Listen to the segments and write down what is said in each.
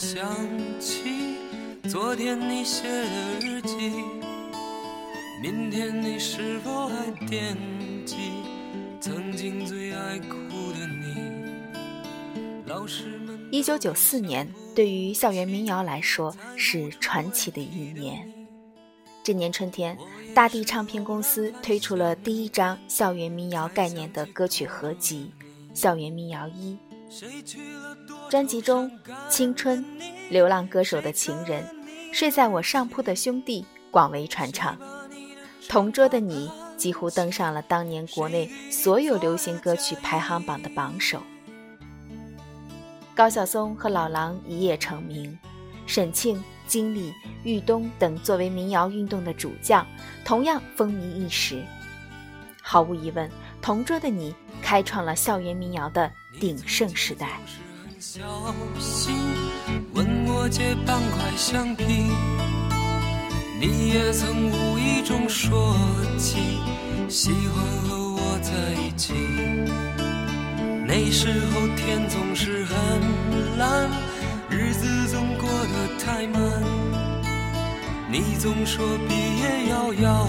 想起昨天你写的日记？明天你是否还惦记曾经最爱哭的你？老师们，一九九四年对于校园民谣来说是传奇的一年。这年春天，大地唱片公司推出了第一张校园民谣概念的歌曲合集《校园民谣一》。专辑中，《青春》《流浪歌手的情人》《睡在我上铺的兄弟》广为传唱。同桌的你几乎登上了当年国内所有流行歌曲排行榜的榜首。高晓松和老狼一夜成名，沈庆、金丽、豫东等作为民谣运动的主将，同样风靡一时。毫无疑问，同桌的你开创了校园民谣的鼎盛时代。问我借半块橡皮你也曾无意中说起喜欢和我在一起，那时候天总是很蓝，日子总过得太慢。你总说毕业遥遥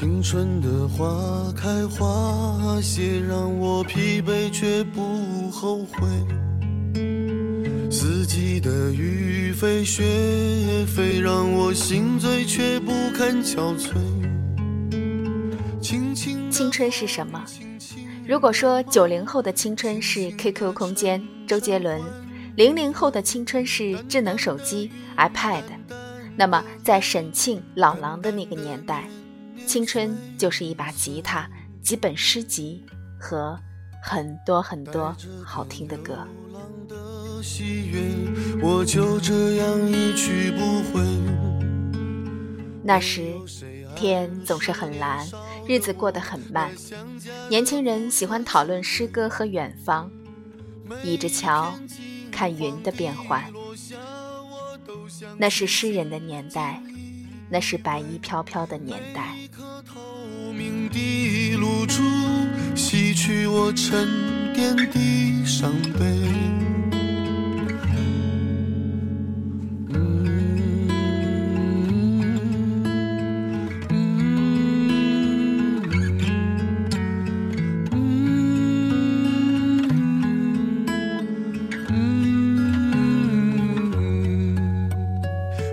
青春的花开花谢，让我疲惫却不后悔。四季的雨飞雪飞，让我心醉却不肯憔悴。青春是什么？如果说九零后的青春是 QQ 空间、周杰伦，零零后的青春是智能手机、iPad，那么在沈庆、老狼的那个年代。青春就是一把吉他，几本诗集和很多很多好听的歌。那时天总是很蓝，日子过得很慢。年轻人喜欢讨论诗歌和远方，倚着桥看云的变幻。那是诗人的年代。那是白衣飘飘的年代。洗去我沉淀的伤悲。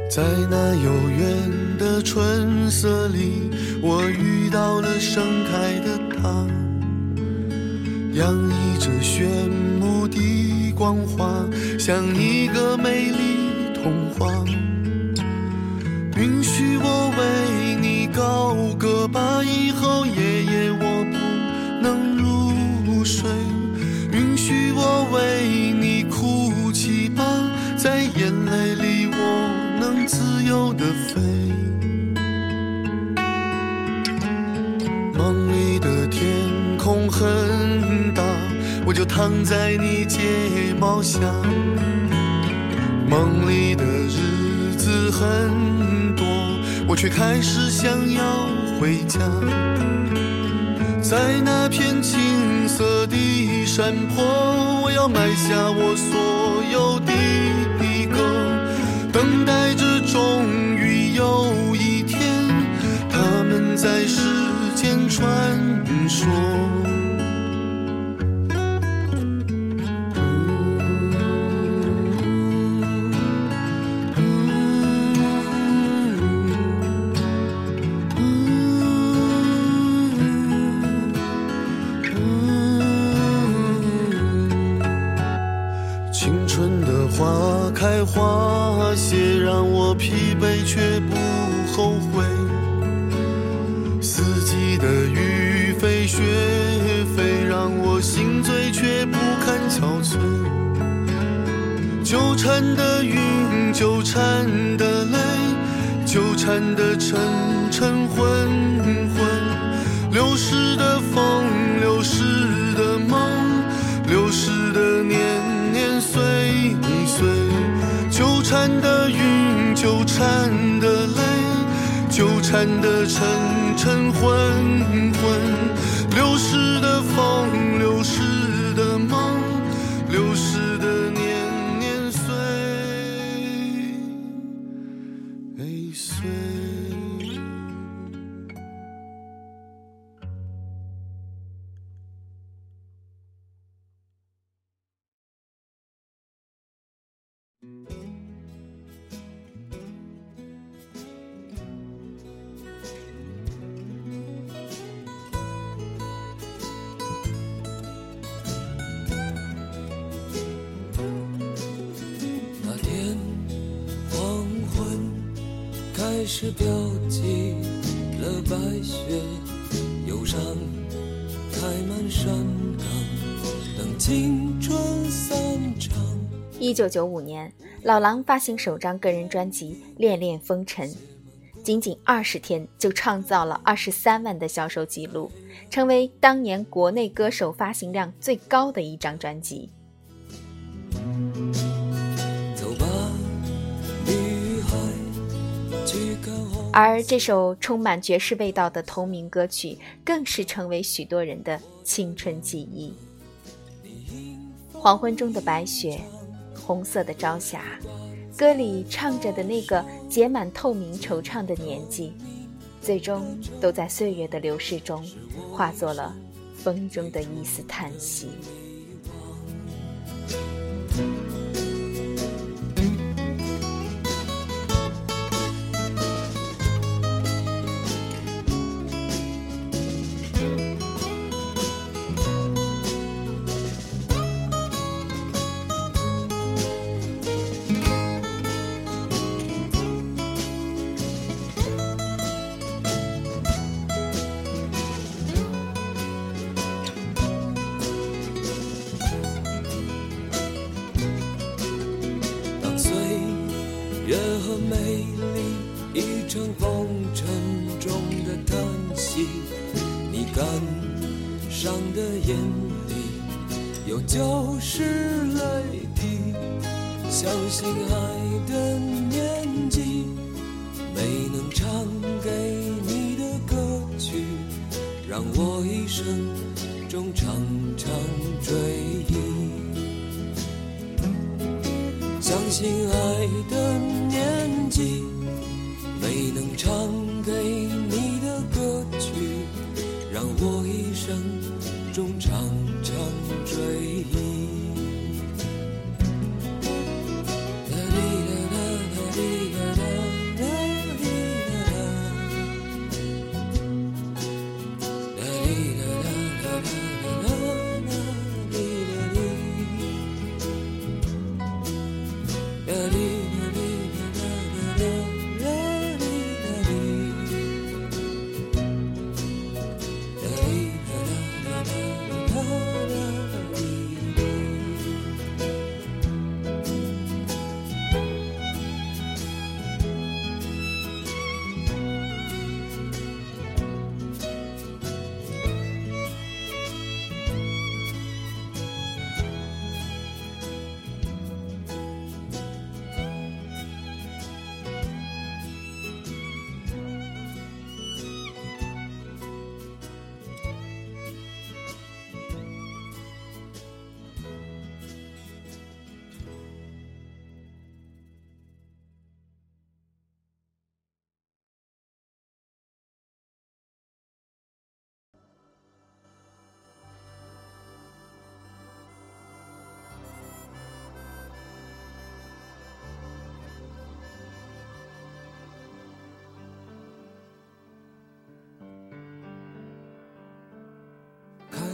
在那遥远的春色里，我遇到了盛开的她，洋溢着炫目的光华，像一个美丽躺在你睫毛下。梦里的日子很多，我却开始想要回家。在那片青色的山坡，我要埋下我所有的歌，等待着终于有一天，他们在世间传说。憔悴。纠缠的云，纠缠的泪，纠缠的沉沉昏昏，流逝的风，流逝的梦，流逝的年年岁岁，纠缠的云，纠缠的泪，纠缠的沉沉昏昏，流逝的风，开始飘起了白雪，忧伤开满山岗，等青春散场。一九九五年，老狼发行首张个人专辑《恋恋风尘》，仅仅二十天就创造了二十三万的销售记录，成为当年国内歌手发行量最高的一张专辑。而这首充满爵士味道的同名歌曲，更是成为许多人的青春记忆。黄昏中的白雪，红色的朝霞，歌里唱着的那个结满透明惆怅的年纪，最终都在岁月的流逝中，化作了风中的一丝叹息。眼里有旧时泪滴，相信爱的年纪，没能唱给你的歌曲，让我一生中常常追忆。相信爱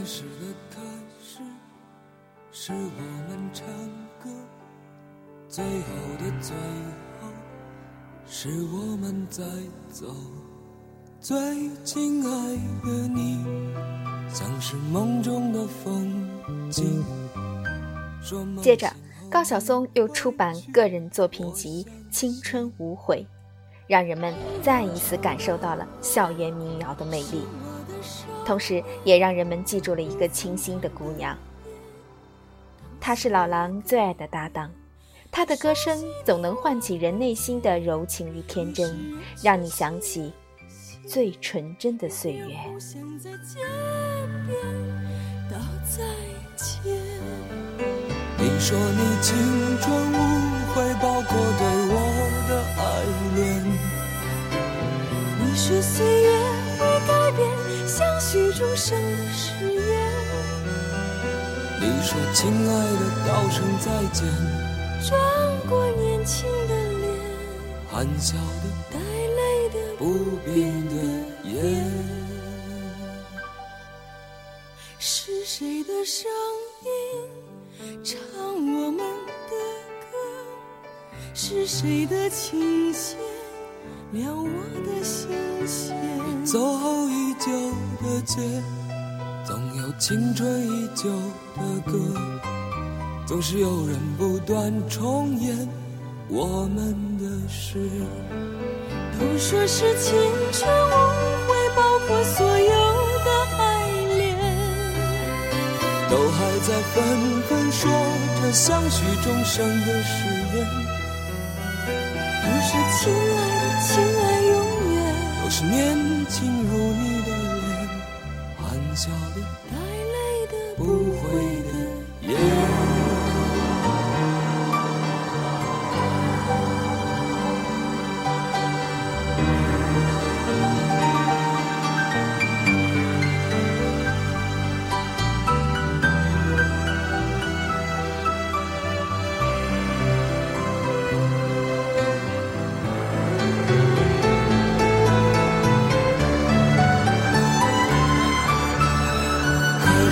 始的开始，是我们唱歌；最后的最后，是我们在走。最亲爱的你，像是梦中的风景。接着，高晓松又出版个人作品集《青春无悔》，让人们再一次感受到了校园民谣的魅力，同时也让人们记住了一个清新的姑娘。她是老狼最爱的搭档，她的歌声总能唤起人内心的柔情与天真，让你想起。最纯真的岁月。你说你青春无悔，包括对我的爱恋。你说岁月会改变相许终生的誓言。你说亲爱的，道声再见。转过年轻的脸，含笑的。不变的眼，是谁的声音唱我们的歌？是谁的琴弦撩我的心弦？走后已久的街，总有青春依旧的歌，总是有人不断重演我们的事。都说是青春无悔，包括所有的爱恋，都还在纷纷说着相许终生的誓言。都是亲爱的，亲爱永远，都是年轻如你的脸，含笑的，带泪的，不悔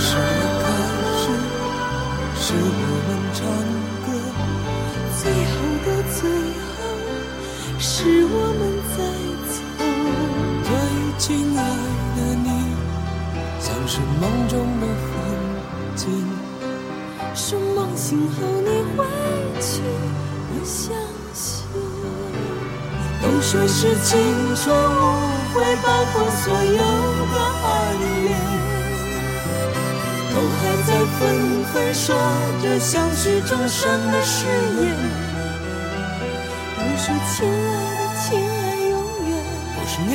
是开始，是我们唱歌；最后的最后，是我们在走。最亲爱的你，像是梦中的风景，是梦醒后你回去，我相信。都说是青春无悔，包括所有。在纷纷说着相许终生的誓言。都说亲爱的，亲爱永远，我是年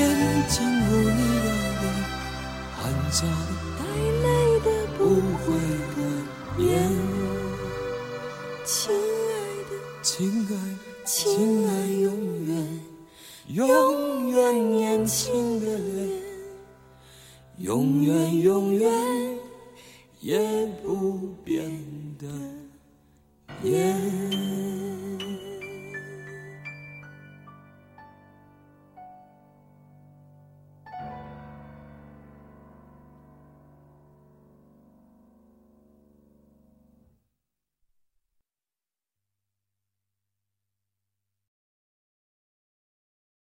轻如你的脸，含笑的，带泪的，不悔的眼。亲爱的，亲爱的，亲爱永远。永远年轻的脸，永远永远也不变的眼。